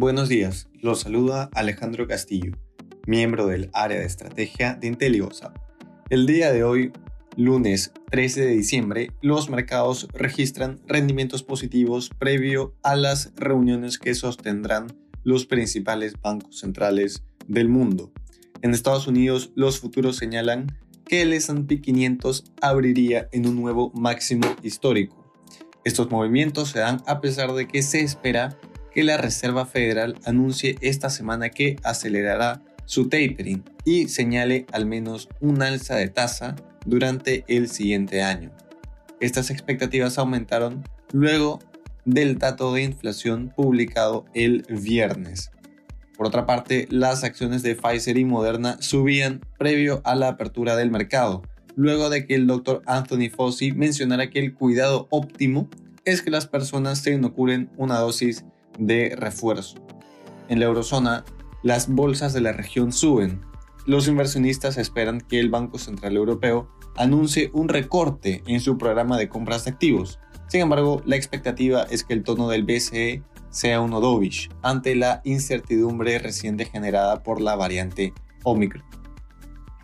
Buenos días, los saluda Alejandro Castillo, miembro del área de estrategia de Inteliosa. El día de hoy, lunes 13 de diciembre, los mercados registran rendimientos positivos previo a las reuniones que sostendrán los principales bancos centrales del mundo. En Estados Unidos, los futuros señalan que el S&P 500 abriría en un nuevo máximo histórico. Estos movimientos se dan a pesar de que se espera que la Reserva Federal anuncie esta semana que acelerará su tapering y señale al menos un alza de tasa durante el siguiente año. Estas expectativas aumentaron luego del dato de inflación publicado el viernes. Por otra parte, las acciones de Pfizer y Moderna subían previo a la apertura del mercado, luego de que el doctor Anthony Fauci mencionara que el cuidado óptimo es que las personas se inoculen una dosis de refuerzo. En la eurozona, las bolsas de la región suben. Los inversionistas esperan que el Banco Central Europeo anuncie un recorte en su programa de compras de activos. Sin embargo, la expectativa es que el tono del BCE sea uno dovish ante la incertidumbre reciente generada por la variante Omicron.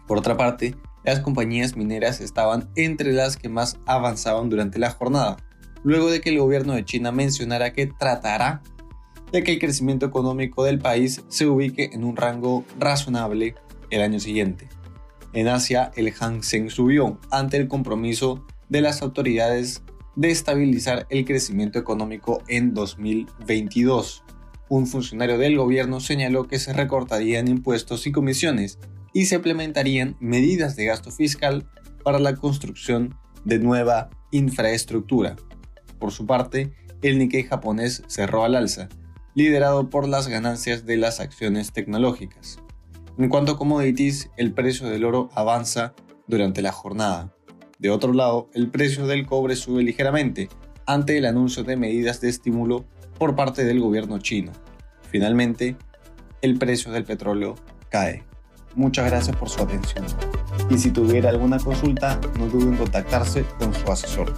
Por otra parte, las compañías mineras estaban entre las que más avanzaban durante la jornada, luego de que el gobierno de China mencionara que tratará de que el crecimiento económico del país se ubique en un rango razonable el año siguiente. En Asia, el Hang Seng subió ante el compromiso de las autoridades de estabilizar el crecimiento económico en 2022. Un funcionario del gobierno señaló que se recortarían impuestos y comisiones y se implementarían medidas de gasto fiscal para la construcción de nueva infraestructura. Por su parte, el Nikkei japonés cerró al alza, liderado por las ganancias de las acciones tecnológicas. En cuanto a commodities, el precio del oro avanza durante la jornada. De otro lado, el precio del cobre sube ligeramente ante el anuncio de medidas de estímulo por parte del gobierno chino. Finalmente, el precio del petróleo cae. Muchas gracias por su atención. Y si tuviera alguna consulta, no duden en contactarse con su asesor.